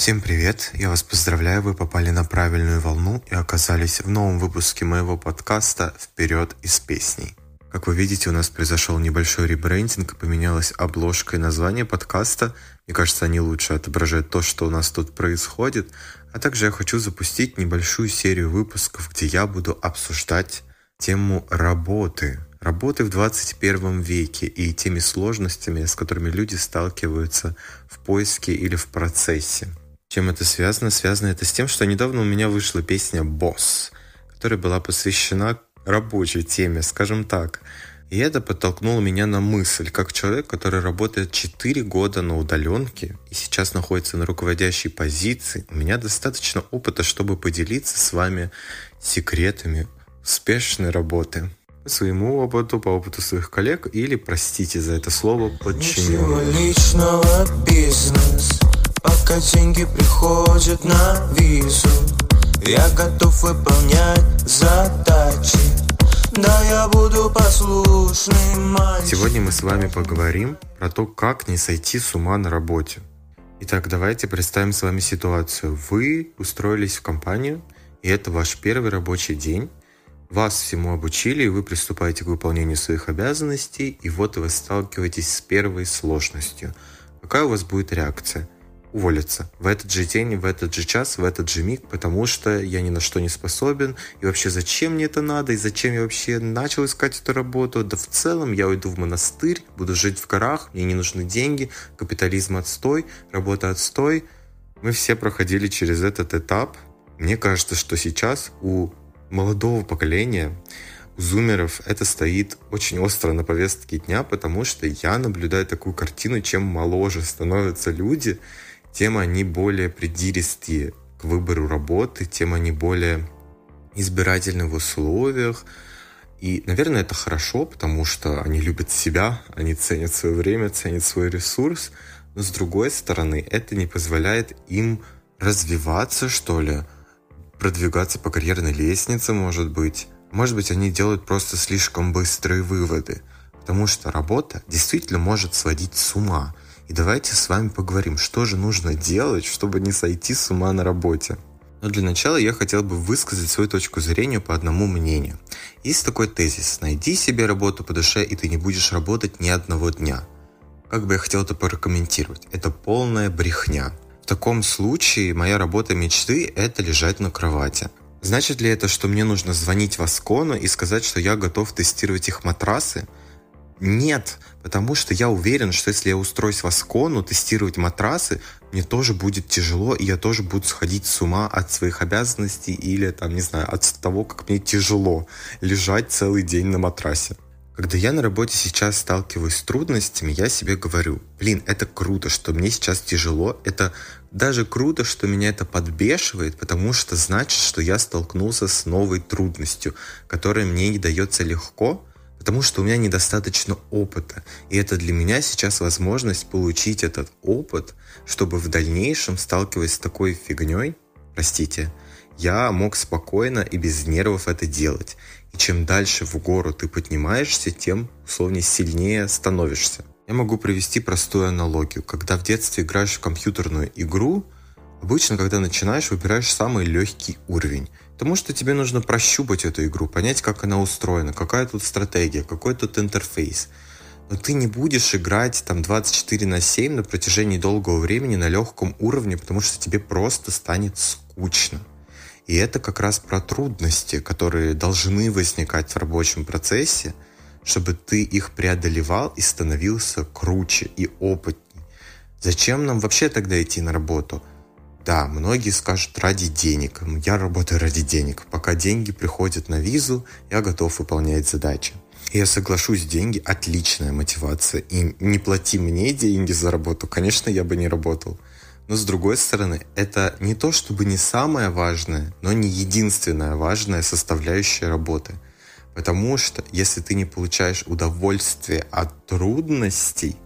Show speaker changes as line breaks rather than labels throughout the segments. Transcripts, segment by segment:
Всем привет! Я вас поздравляю, вы попали на правильную волну и оказались в новом выпуске моего подкаста «Вперед из песней». Как вы видите, у нас произошел небольшой ребрендинг, поменялась обложка и название подкаста. Мне кажется, они лучше отображают то, что у нас тут происходит. А также я хочу запустить небольшую серию выпусков, где я буду обсуждать тему работы, работы в 21 веке и теми сложностями, с которыми люди сталкиваются в поиске или в процессе. Чем это связано? Связано это с тем, что недавно у меня вышла песня «Босс», которая была посвящена рабочей теме, скажем так. И это подтолкнуло меня на мысль, как человек, который работает 4 года на удаленке и сейчас находится на руководящей позиции, у меня достаточно опыта, чтобы поделиться с вами секретами успешной работы. По своему опыту, по опыту своих коллег или, простите за это слово, подчиненных. личного бизнес Пока деньги приходят на визу Я готов выполнять задачи да, я буду послушным мальчик. Сегодня мы с вами поговорим про то, как не сойти с ума на работе. Итак, давайте представим с вами ситуацию. Вы устроились в компанию, и это ваш первый рабочий день. Вас всему обучили, и вы приступаете к выполнению своих обязанностей, и вот вы сталкиваетесь с первой сложностью. Какая у вас будет реакция? Уволиться в этот же день, в этот же час, в этот же миг, потому что я ни на что не способен, и вообще зачем мне это надо, и зачем я вообще начал искать эту работу, да в целом я уйду в монастырь, буду жить в горах, мне не нужны деньги, капитализм отстой, работа отстой. Мы все проходили через этот этап. Мне кажется, что сейчас у молодого поколения у зумеров это стоит очень остро на повестке дня, потому что я наблюдаю такую картину, чем моложе становятся люди, тем они более придиристые к выбору работы, тем они более избирательны в условиях. И, наверное, это хорошо, потому что они любят себя, они ценят свое время, ценят свой ресурс. Но с другой стороны, это не позволяет им развиваться, что ли, продвигаться по карьерной лестнице, может быть. Может быть, они делают просто слишком быстрые выводы, потому что работа действительно может сводить с ума. И давайте с вами поговорим, что же нужно делать, чтобы не сойти с ума на работе. Но для начала я хотел бы высказать свою точку зрения по одному мнению. Есть такой тезис «Найди себе работу по душе, и ты не будешь работать ни одного дня». Как бы я хотел это прокомментировать? Это полная брехня. В таком случае моя работа мечты – это лежать на кровати. Значит ли это, что мне нужно звонить в Аскону и сказать, что я готов тестировать их матрасы? Нет, потому что я уверен, что если я устроюсь в Аскону тестировать матрасы, мне тоже будет тяжело, и я тоже буду сходить с ума от своих обязанностей или, там, не знаю, от того, как мне тяжело лежать целый день на матрасе. Когда я на работе сейчас сталкиваюсь с трудностями, я себе говорю, блин, это круто, что мне сейчас тяжело, это даже круто, что меня это подбешивает, потому что значит, что я столкнулся с новой трудностью, которая мне не дается легко, потому что у меня недостаточно опыта. И это для меня сейчас возможность получить этот опыт, чтобы в дальнейшем, сталкиваясь с такой фигней, простите, я мог спокойно и без нервов это делать. И чем дальше в гору ты поднимаешься, тем, условнее, сильнее становишься. Я могу привести простую аналогию. Когда в детстве играешь в компьютерную игру, обычно, когда начинаешь, выбираешь самый легкий уровень. Потому что тебе нужно прощупать эту игру, понять, как она устроена, какая тут стратегия, какой тут интерфейс. Но ты не будешь играть там 24 на 7 на протяжении долгого времени на легком уровне, потому что тебе просто станет скучно. И это как раз про трудности, которые должны возникать в рабочем процессе, чтобы ты их преодолевал и становился круче и опытней. Зачем нам вообще тогда идти на работу? Да, многие скажут ради денег. Я работаю ради денег. Пока деньги приходят на визу, я готов выполнять задачи. И я соглашусь, деньги – отличная мотивация. И не плати мне деньги за работу, конечно, я бы не работал. Но с другой стороны, это не то чтобы не самое важное, но не единственная важная составляющая работы. Потому что если ты не получаешь удовольствие от трудностей,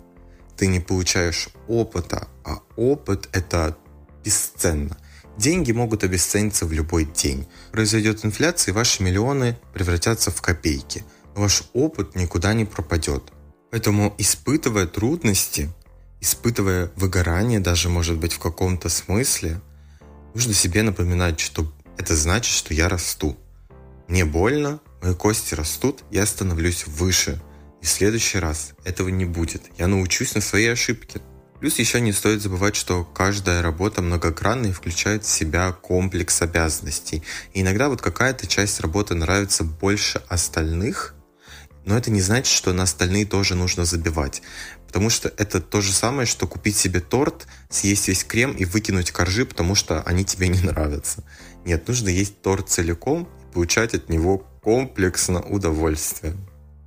ты не получаешь опыта, а опыт это бесценно. Деньги могут обесцениться в любой день. Произойдет инфляция, и ваши миллионы превратятся в копейки. Ваш опыт никуда не пропадет. Поэтому, испытывая трудности, испытывая выгорание даже, может быть, в каком-то смысле, нужно себе напоминать, что это значит, что я расту. Мне больно, мои кости растут, я становлюсь выше. И в следующий раз этого не будет. Я научусь на свои ошибки. Плюс еще не стоит забывать, что каждая работа многогранная и включает в себя комплекс обязанностей. И иногда вот какая-то часть работы нравится больше остальных, но это не значит, что на остальные тоже нужно забивать. Потому что это то же самое, что купить себе торт, съесть весь крем и выкинуть коржи, потому что они тебе не нравятся. Нет, нужно есть торт целиком и получать от него комплексно удовольствие.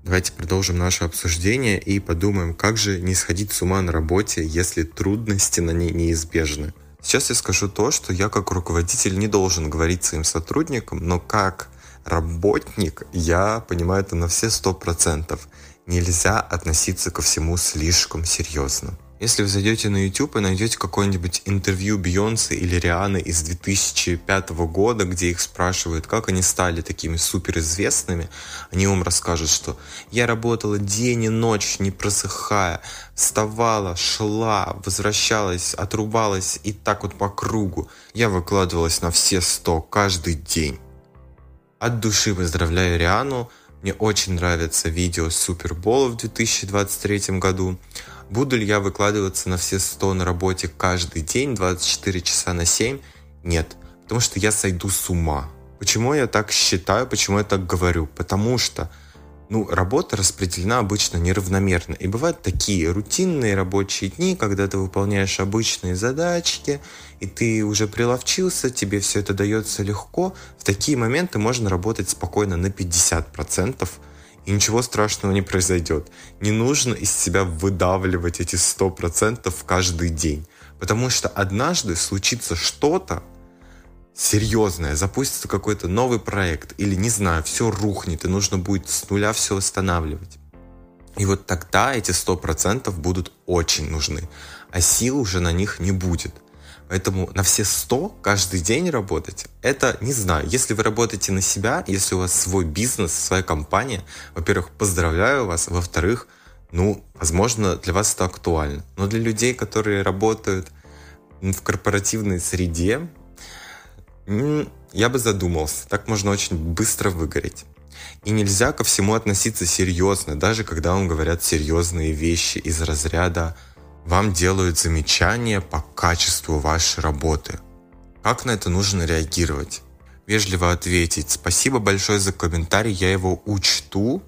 Давайте продолжим наше обсуждение и подумаем, как же не сходить с ума на работе, если трудности на ней неизбежны. Сейчас я скажу то, что я как руководитель не должен говорить своим сотрудникам, но как работник я понимаю это на все сто процентов. Нельзя относиться ко всему слишком серьезно. Если вы зайдете на YouTube и найдете какое-нибудь интервью Бейонсе или Рианы из 2005 года, где их спрашивают, как они стали такими суперизвестными, они вам расскажут, что я работала день и ночь, не просыхая, вставала, шла, возвращалась, отрубалась и так вот по кругу. Я выкладывалась на все сто каждый день. От души поздравляю Риану. Мне очень нравится видео Супербола в 2023 году. Буду ли я выкладываться на все 100 на работе каждый день, 24 часа на 7? Нет, потому что я сойду с ума. Почему я так считаю, почему я так говорю? Потому что ну, работа распределена обычно неравномерно. И бывают такие рутинные рабочие дни, когда ты выполняешь обычные задачки, и ты уже приловчился, тебе все это дается легко. В такие моменты можно работать спокойно на 50%, и ничего страшного не произойдет. Не нужно из себя выдавливать эти 100% каждый день. Потому что однажды случится что-то серьезное, запустится какой-то новый проект, или, не знаю, все рухнет, и нужно будет с нуля все восстанавливать. И вот тогда эти 100% будут очень нужны, а сил уже на них не будет – Поэтому на все 100 каждый день работать, это, не знаю, если вы работаете на себя, если у вас свой бизнес, своя компания, во-первых, поздравляю вас, во-вторых, ну, возможно, для вас это актуально. Но для людей, которые работают в корпоративной среде, я бы задумался. Так можно очень быстро выгореть. И нельзя ко всему относиться серьезно, даже когда вам говорят серьезные вещи из разряда вам делают замечания по качеству вашей работы. Как на это нужно реагировать? Вежливо ответить «Спасибо большое за комментарий, я его учту»,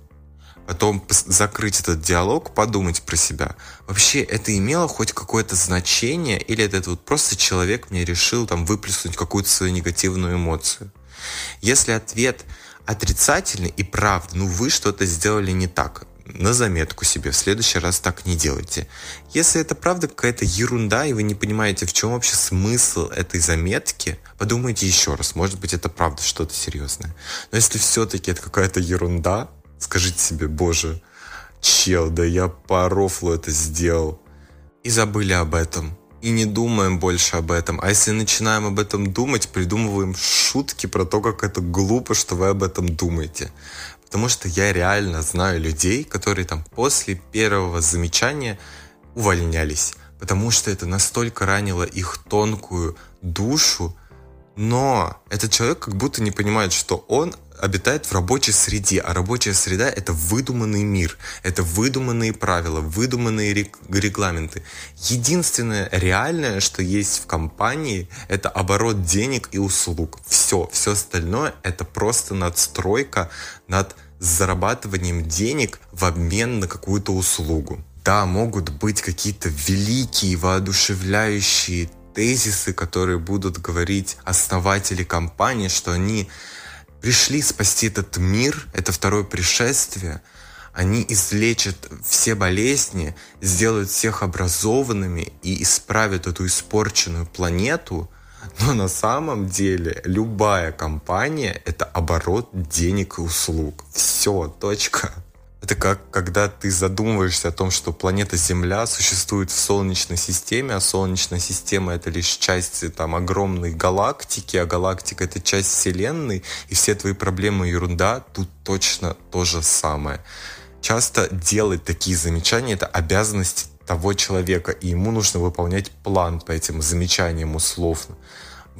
потом закрыть этот диалог, подумать про себя. Вообще, это имело хоть какое-то значение, или это вот просто человек мне решил там выплеснуть какую-то свою негативную эмоцию? Если ответ отрицательный и правда, ну вы что-то сделали не так, на заметку себе. В следующий раз так не делайте. Если это правда какая-то ерунда, и вы не понимаете, в чем вообще смысл этой заметки, подумайте еще раз. Может быть, это правда что-то серьезное. Но если все-таки это какая-то ерунда, скажите себе, боже, чел, да я по рофлу это сделал. И забыли об этом. И не думаем больше об этом. А если начинаем об этом думать, придумываем шутки про то, как это глупо, что вы об этом думаете. Потому что я реально знаю людей, которые там после первого замечания увольнялись. Потому что это настолько ранило их тонкую душу. Но этот человек как будто не понимает, что он обитает в рабочей среде, а рабочая среда — это выдуманный мир, это выдуманные правила, выдуманные регламенты. Единственное реальное, что есть в компании, это оборот денег и услуг. Все, все остальное — это просто надстройка над зарабатыванием денег в обмен на какую-то услугу. Да, могут быть какие-то великие, воодушевляющие тезисы, которые будут говорить основатели компании, что они пришли спасти этот мир, это второе пришествие, они излечат все болезни, сделают всех образованными и исправят эту испорченную планету, но на самом деле любая компания — это оборот денег и услуг. Все, точка. Это как когда ты задумываешься о том, что планета Земля существует в Солнечной системе, а Солнечная система это лишь часть там огромной галактики, а галактика это часть Вселенной, и все твои проблемы ерунда, тут точно то же самое. Часто делать такие замечания это обязанность того человека, и ему нужно выполнять план по этим замечаниям условно.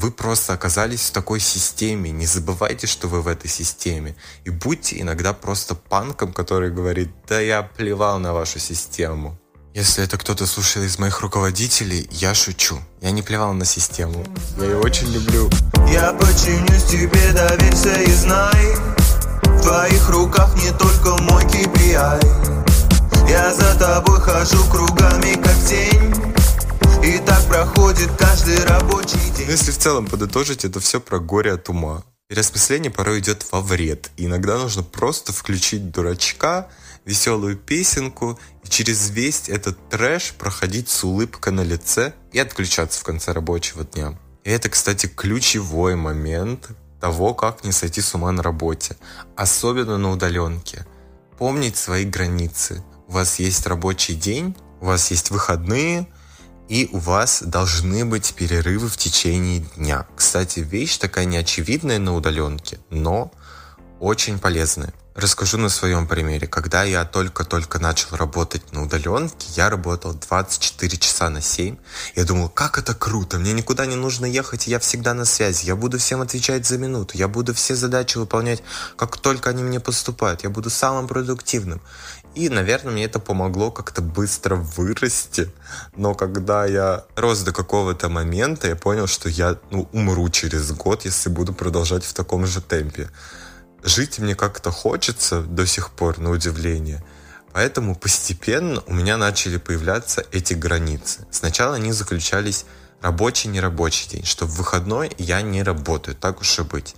Вы просто оказались в такой системе. Не забывайте, что вы в этой системе. И будьте иногда просто панком, который говорит, да я плевал на вашу систему. Если это кто-то слушает из моих руководителей, я шучу. Я не плевал на систему. Я ее очень люблю.
Я подчинюсь тебе, доверься и знай. В твоих руках не только мой KPI. Я за тобой хожу кругами, как тень. И так проходит каждый рабочий день.
Ну, если в целом подытожить, это все про горе от ума. Переосмысление порой идет во вред. И иногда нужно просто включить дурачка, веселую песенку и через весь этот трэш проходить с улыбкой на лице и отключаться в конце рабочего дня. И это, кстати, ключевой момент того, как не сойти с ума на работе, особенно на удаленке. Помнить свои границы. У вас есть рабочий день, у вас есть выходные, и у вас должны быть перерывы в течение дня. Кстати, вещь такая неочевидная на удаленке, но очень полезная. Расскажу на своем примере. Когда я только-только начал работать на удаленке, я работал 24 часа на 7. Я думал, как это круто, мне никуда не нужно ехать, я всегда на связи. Я буду всем отвечать за минуту, я буду все задачи выполнять, как только они мне поступают. Я буду самым продуктивным. И, наверное, мне это помогло как-то быстро вырасти. Но когда я рос до какого-то момента, я понял, что я ну, умру через год, если буду продолжать в таком же темпе жить мне как-то хочется до сих пор, на удивление. Поэтому постепенно у меня начали появляться эти границы. Сначала они заключались рабочий, нерабочий день, что в выходной я не работаю, так уж и быть.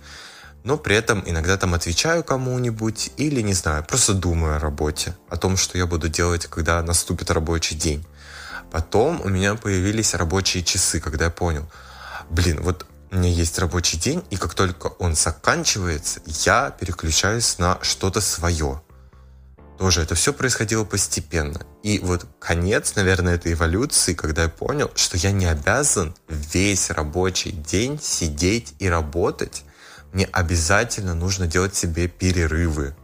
Но при этом иногда там отвечаю кому-нибудь или, не знаю, просто думаю о работе, о том, что я буду делать, когда наступит рабочий день. Потом у меня появились рабочие часы, когда я понял, блин, вот у меня есть рабочий день, и как только он заканчивается, я переключаюсь на что-то свое. Тоже это все происходило постепенно. И вот конец, наверное, этой эволюции, когда я понял, что я не обязан весь рабочий день сидеть и работать. Мне обязательно нужно делать себе перерывы.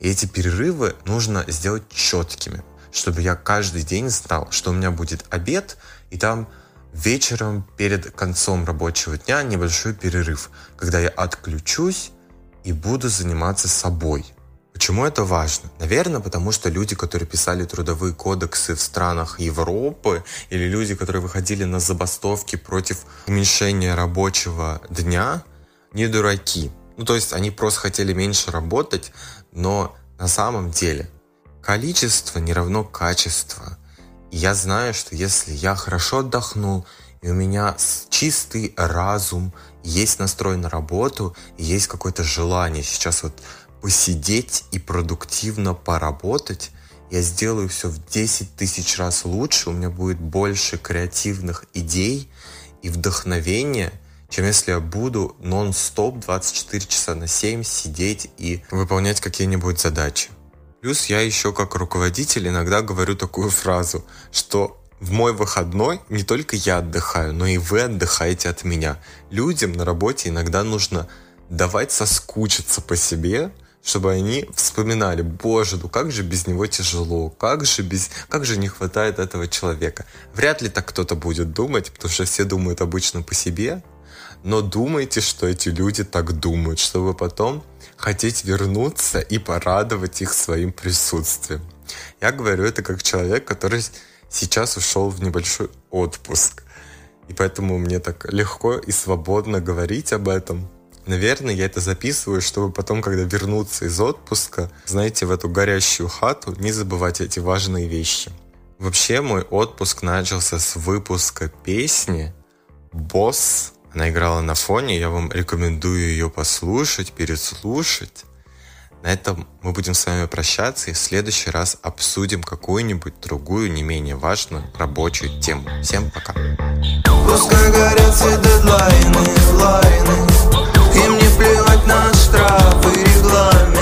И эти перерывы нужно сделать четкими, чтобы я каждый день знал, что у меня будет обед, и там вечером перед концом рабочего дня небольшой перерыв, когда я отключусь и буду заниматься собой. Почему это важно? Наверное, потому что люди, которые писали трудовые кодексы в странах Европы, или люди, которые выходили на забастовки против уменьшения рабочего дня, не дураки. Ну, то есть они просто хотели меньше работать, но на самом деле количество не равно качество я знаю, что если я хорошо отдохнул, и у меня чистый разум, есть настрой на работу, есть какое-то желание сейчас вот посидеть и продуктивно поработать, я сделаю все в 10 тысяч раз лучше, у меня будет больше креативных идей и вдохновения, чем если я буду нон-стоп 24 часа на 7 сидеть и выполнять какие-нибудь задачи. Плюс я еще как руководитель иногда говорю такую фразу, что в мой выходной не только я отдыхаю, но и вы отдыхаете от меня. Людям на работе иногда нужно давать соскучиться по себе, чтобы они вспоминали, боже, ну как же без него тяжело, как же, без, как же не хватает этого человека. Вряд ли так кто-то будет думать, потому что все думают обычно по себе, но думайте, что эти люди так думают, чтобы потом хотеть вернуться и порадовать их своим присутствием. Я говорю это как человек, который сейчас ушел в небольшой отпуск. И поэтому мне так легко и свободно говорить об этом. Наверное, я это записываю, чтобы потом, когда вернуться из отпуска, знаете, в эту горящую хату, не забывать эти важные вещи. Вообще, мой отпуск начался с выпуска песни «Босс» Она играла на фоне, я вам рекомендую ее послушать, переслушать. На этом мы будем с вами прощаться и в следующий раз обсудим какую-нибудь другую, не менее важную рабочую тему. Всем пока.
Пускай горят все дедлайны, лайны Им не плевать на штрафы, регламент